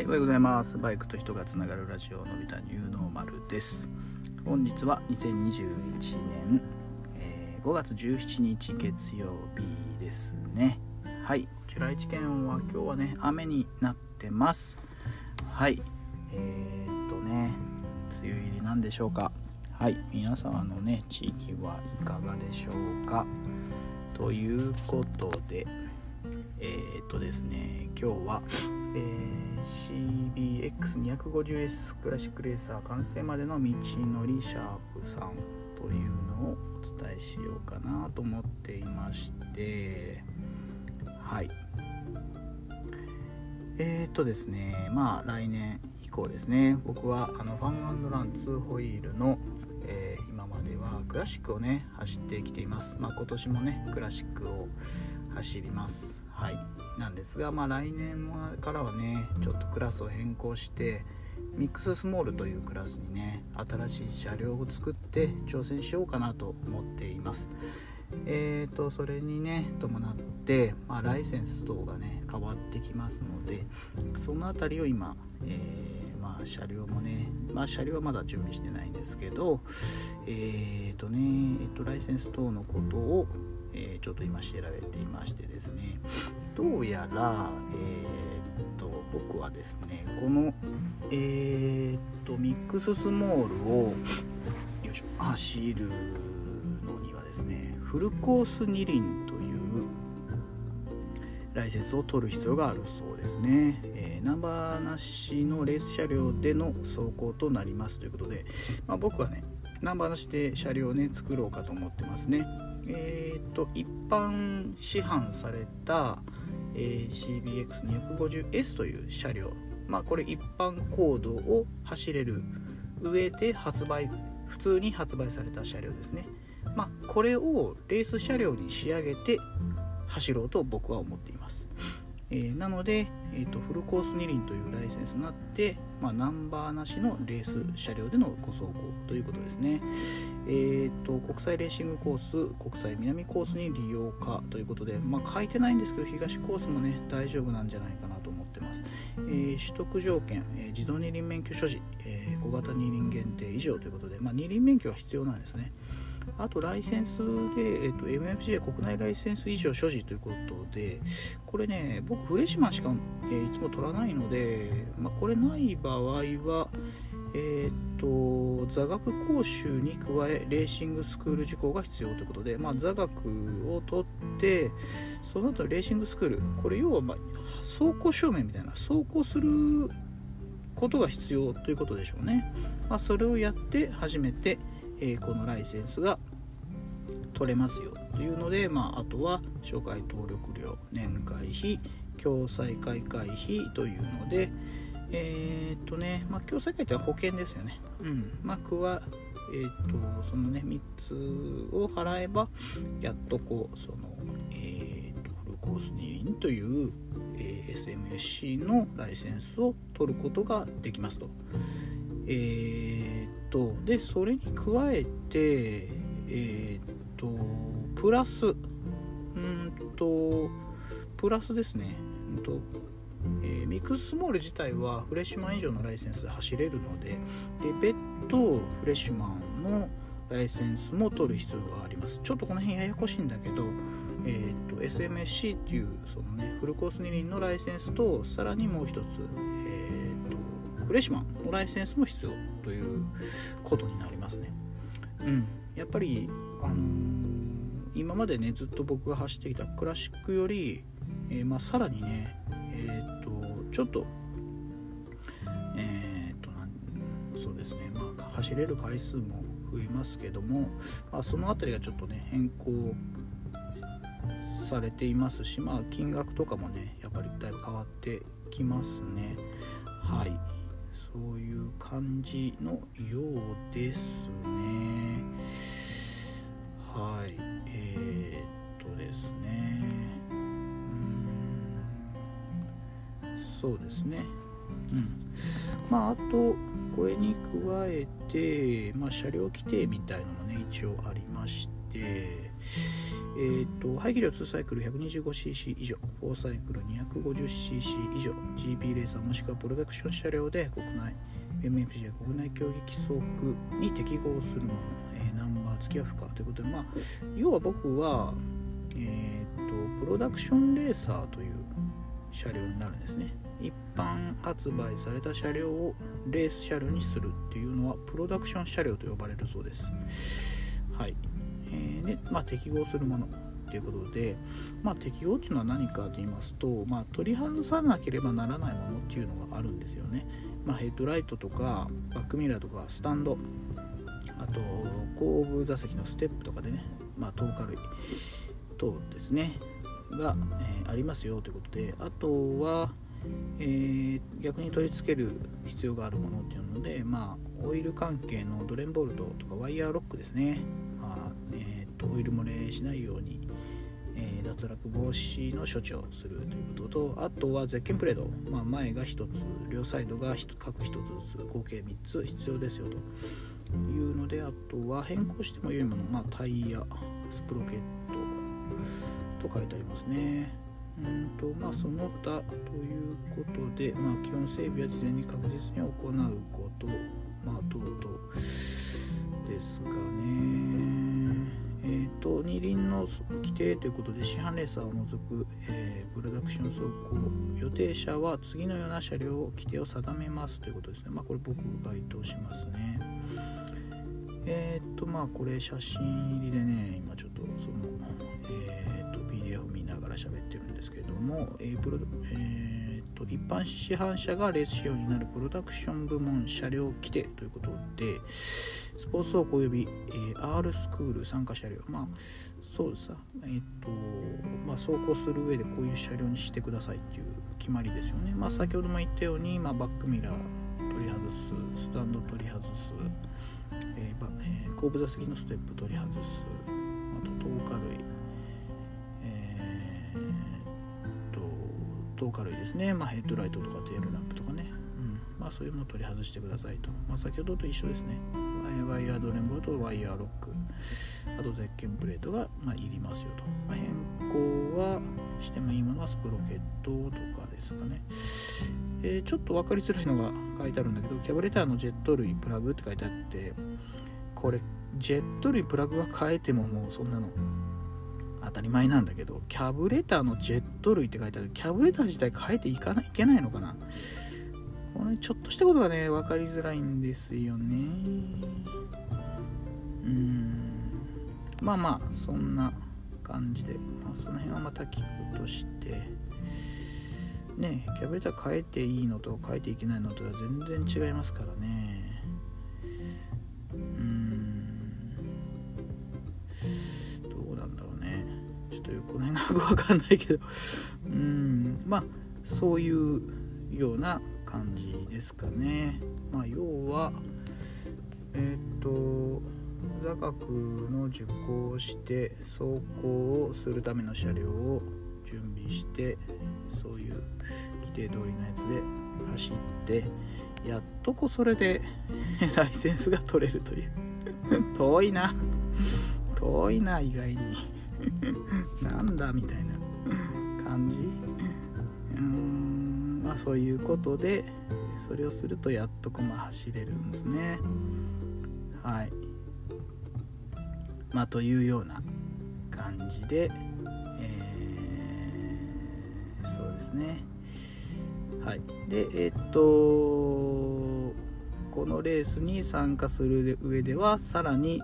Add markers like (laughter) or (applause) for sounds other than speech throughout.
い、おはようございます。バイクと人がつながるラジオのび太ニューノーマルです。本日は2021年、えー5月17日月曜日ですね。はい、こちら愛知県は今日はね、雨になってます。はい、えー、っとね、梅雨入りなんでしょうか。はい、皆様のね、地域はいかがでしょうか。ということで、えー、っとですね、今日は、えー CBX250S クラシックレーサー完成までの道のりシャープさんというのをお伝えしようかなと思っていましてはい。えー、っとですねまあ来年以降ですね。僕はあのファンラン2ホイールの、えー今まではクラシックをね走ってきています。まあ今年もねクラシックを走ります。はい。なんですがまあ来年はからはねちょっとクラスを変更してミックススモールというクラスにね新しい車両を作って挑戦しようかなと思っています。えーとそれにね伴って、まあ、ライセンス等がね変わってきますのでその辺りを今、えーまあ、車両もね、まあ、車両はまだ準備してないんですけどえーとね、えっと、ライセンス等のことを、えーちょっと今調べていましてですね。どうやら、えーっと僕はですねこの、えーっとミックススモールをよいしょ走るのにはですねフルコース二輪というライセンスを取る必要があるそうですね、えーナンバーなしのレース車両での走行となりますということで、まあ、僕はねナンバーなしで車両をね作ろうかと思ってますね。えーっと一般市販された、えー CBX250S という車両。まあこれ一般公道を走れる上で発売普通に発売された車両ですね。まあこれをレース車両に仕上げて走ろうと僕は思っています、えーなので、えーとフルコース二輪というライセンスになって、まあ、ナンバーなしのレース車両でのご走行ということですね。えー、と国際レーシングコース国際南コースに利用かということで、まあ、書いてないんですけど東コースもね大丈夫なんじゃないかなと思ってます、えー取得条件、えー自動二輪免許所持、えー小型二輪限定以上ということで、まあ、二輪免許は必要なんですね。あとライセンスで、えー、と MFJ 国内ライセンス以上所持ということでこれね僕フレッシュマンしか、えーいつも取らないので、まあ、これない場合はえーっと座学講習に加えレーシングスクール受講が必要ということで、まあ、座学を取ってその後レーシングスクール。これ要は、まあ、走行証明みたいな走行することが必要ということでしょうね、まあ、それをやって初めて、えこのライセンスが取れますよというので、まあ、あとは初回登録料年会費共済開会費というのでえーっとね、まあ、共済会って保険ですよね。うん。まあ、加えーっと、そのね、3つを払えば、やっとこう、その、えーっと、フルコース二輪という、え SMSC のライセンスを取ることができますと。えーっと、で、それに加えて、えーっと、プラス、うんと、プラスですね。うんとえーミックススモール自体はフレッシュマン以上のライセンスで走れるのでで別途フレッシュマンのライセンスも取る必要がありますちょっとこの辺ややこしいんだけど、えー、と SMSC っていうそのねフルコース二輪のライセンスとさらにもう一つ、とフレッシュマンのライセンスも必要ということになりますね。うん。やっぱりあのー今までねずっと僕が走ってきたクラシックより、えーまあ、さらにねえっ、とちょっとえっ、となんそうですね。まあ走れる回数も増えますけども、まあ、その辺りがちょっとね変更されていますしまあ金額とかもねやっぱりだいぶ変わってきますね。はい。そういう感じのようですね。はい。えー、っとですね。うん。そうですね。うん。まああとこれに加えて、まあ、車両規定みたいのもね一応ありましてえーと、排気量2サイクル 125cc 以上4サイクル 250cc 以上 GP レーサーもしくはプロダクション車両で国内 MXG 国内競技規則に適合するもの、えー、ナンバー付きは不可。ということで、まあ、要は僕は、えーと、プロダクションレーサーという車両になるんですね。一般発売された車両をレース車両にするっていうのはプロダクション車両と呼ばれるそうです。はい。え、で、まあ、適合するものということで、まあ、適合っていうのは何かと言いますと、まあ、取り外さなければならないものっていうのがあるんですよね、まあ、ヘッドライトとかバックミラーとかスタンドあと後部座席のステップとかでね、まあ、透過類等ですねが、えー、ありますよということであとは、えー、逆に取り付ける必要があるものっていうので、まあ、オイル関係のドレンボルトとかワイヤーロックですね。えーと、オイル漏れしないように、えー、脱落防止の処置をするということとあとはゼッケンプレート、まあ、前が1つ両サイドが各1つずつ合計3つ必要ですよと。いうのであとは変更しても良いもの、まあ、タイヤスプロケットと書いてありますね。うんとまあその他ということで、まあ、基本整備は事前に確実に行うこと。まあ等々ですかね。えーと、二輪の規定ということで市販レーサーを除く、えー、プロダクション走行予定車は次のような車両規定を定めますということですね。まあ、これ僕該当しますね。えっ、ー、とまあこれ写真入りでね今ちょっとその、えーと、PDF 見ながら喋ってるんですけれども、えープロえーと、一般市販車がレース仕様になるプロダクション部門車両規定ということで、スポーツ倉庫及び、えー、R スクール参加車両。まあそうですえっ、ー、とまあ走行する上でこういう車両にしてくださいっていう決まりですよね。まあ先ほども言ったように、まあ、バックミラー取り外すスタンド取り外す、えーえー、後部座席のステップ取り外すあと灯火類灯火類ですね、まあ、ヘッドライトとかテールランプとかね、うん。まあ、そういうものを取り外してくださいと、まあ、先ほどと一緒ですね。ワイヤードレンボルとワイヤーロック。あとゼッケンプレートが、まあ、いりますよと、まあ、変更はしてもいいものはスプロケットとかですかね、えー、ちょっと分かりづらいのが書いてあるんだけどキャブレターのジェット類プラグって書いてあってこれジェット類プラグは変えてももうそんなの当たり前なんだけどキャブレターのジェット類って書いてある。キャブレター自体変えていかないいけないのかな？このちょっとしたことがね分かりづらいんですよね。うん。まあまあそんな感じで、まあ、その辺はまた聞くとして。ねキャブレター変えていいのと変えていけないのとは全然違いますからね。この辺がよくわかんないけど。うんまあそういうような感じですかね。まあ、要はえっ、ー、と座学の受講して走行をするための車両を準備してそういう規定通りのやつで走ってやっとこそれで (laughs) ライセンスが取れるという。(laughs) 遠いな。遠いな意外に。(laughs) なんだみたいな感じ。うーんまあそういうことでそれをするとやっとこま走れるんですね。はい。まあというような感じで、えー、そうですね。はい。でえ、っとこのレースに参加する上ではさらに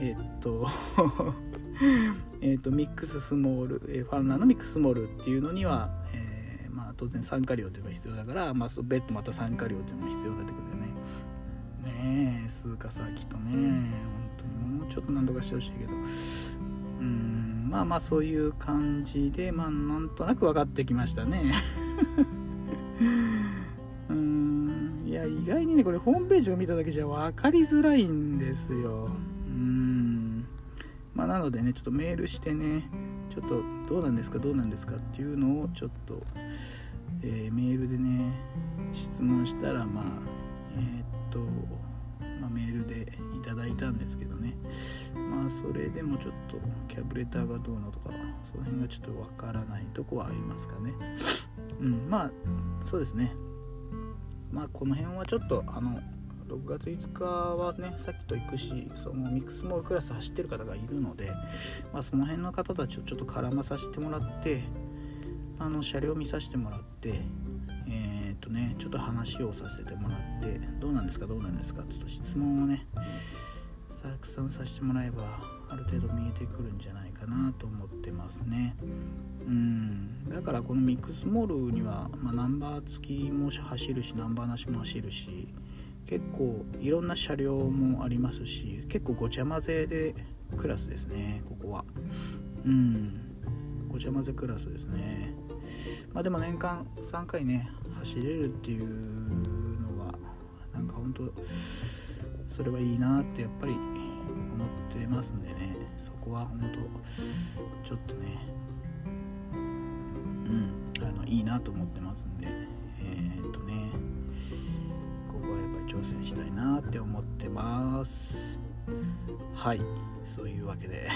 え、っと (laughs) (laughs) えっとミックススモール、えファンラーのミックススモールっていうのにはえま当然参加料というのが必要だから、まあ、そ別途また参加料っていうのが必要だってことでね。ねえ数か先とね。本当にもうちょっと何とかしてほしいけど。うんまあまあそういう感じでまあなんとなく分かってきましたね。(laughs) うんいや意外にねこれホームページを見ただけじゃ分かりづらいんですよ。うん。まあなのでねちょっとメールしてねちょっとどうなんですかどうなんですかっていうのをちょっとえー、メールでね質問したらまあえー、っと、まあ、メールでいただいたんですけどね。まあそれでもちょっとキャブレターがどうのとかその辺がちょっとわからないとこはありますかね。うんまあそうですね。まあこの辺はちょっとあの6月5日はねさっきと行くしそのミックスモールクラス走ってる方がいるので、まあ、その辺の方たちをちょっと絡まさせてもらってあの車両見させてもらってえー、っとねちょっと話をさせてもらってどうなんですかどうなんですかちょっと質問をねたくさんさせてもらえばある程度見えてくるんじゃないかなと思ってますね。うん。だからこのミックスモールには、まあ、ナンバー付きも走るしナンバーなしも走るし結構いろんな車両もありますし結構ごちゃ混ぜでクラスですねここは。うん。ごちゃ混ぜクラスですね。まあでも年間3回ね走れるっていうのはなんか本当それはいいなってやっぱり思ってますんでね。そこは本当ちょっとねうんあのいいなと思ってますんで。挑戦したいなって思ってます。はいそういうわけで。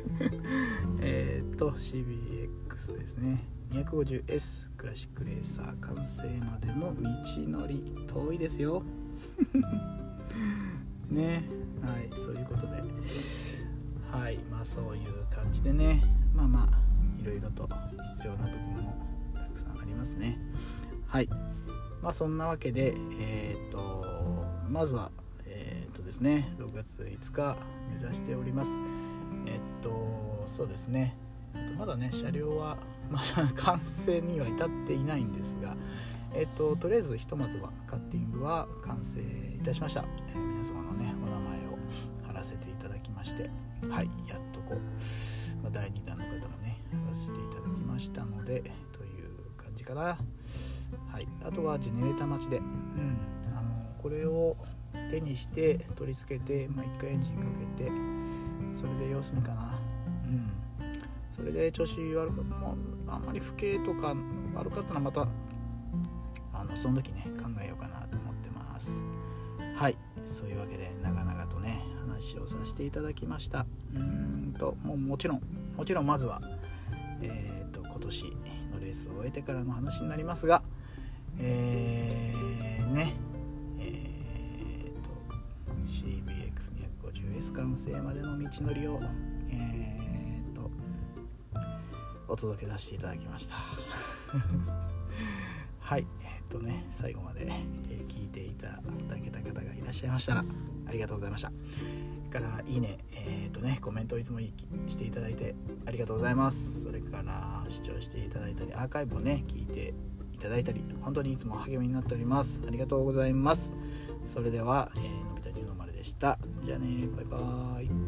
(laughs) えっと CBX ですね。250S クラシックレーサー完成までの道のり遠いですよ。(laughs) ね。はいそういうことで。はいまあそういう感じでね。まあまあいろいろと必要な部分もたくさんありますね。はい。まあそんなわけでえっ、とまずはえっ、とですね6月5日目指しております。えっ、とそうですね。まだね車両は (laughs) まだ完成には至っていないんですが、えっと、とりあえずひとまずはカッティングは完成いたしました、えー、皆様のねお名前を貼らせていただきましてはいやっとこう、まあ、第2弾の方もね貼らせていただきましたのでという感じかな。はいあとはジェネレーター待ちでうん。これを手にして取り付けて、まあ、1回エンジンかけてそれで様子見かな。うん。それで調子悪かった。もうあんまり不景とか悪かったのはまたあのその時ね考えようかなと思ってます。はい。そういうわけで長々とね話をさせていただきました。うんともうもちろんもちろんまずはえっ、ー、と今年のレースを終えてからの話になりますがえー、ね 50S 完成までの道のりをえーお届けさせていただきました。(laughs) はいえー、っとね最後まで、え聞いていただけた方がいらっしゃいましたらありがとうございました。からいいねえー、っとねコメントをいつもしていただいてありがとうございます。それから視聴していただいたりアーカイブをね聞いていただいたり本当にいつも励みになっております。ありがとうございます。それでは、えー、のび太龍の丸でした。じゃあねバイバーイ。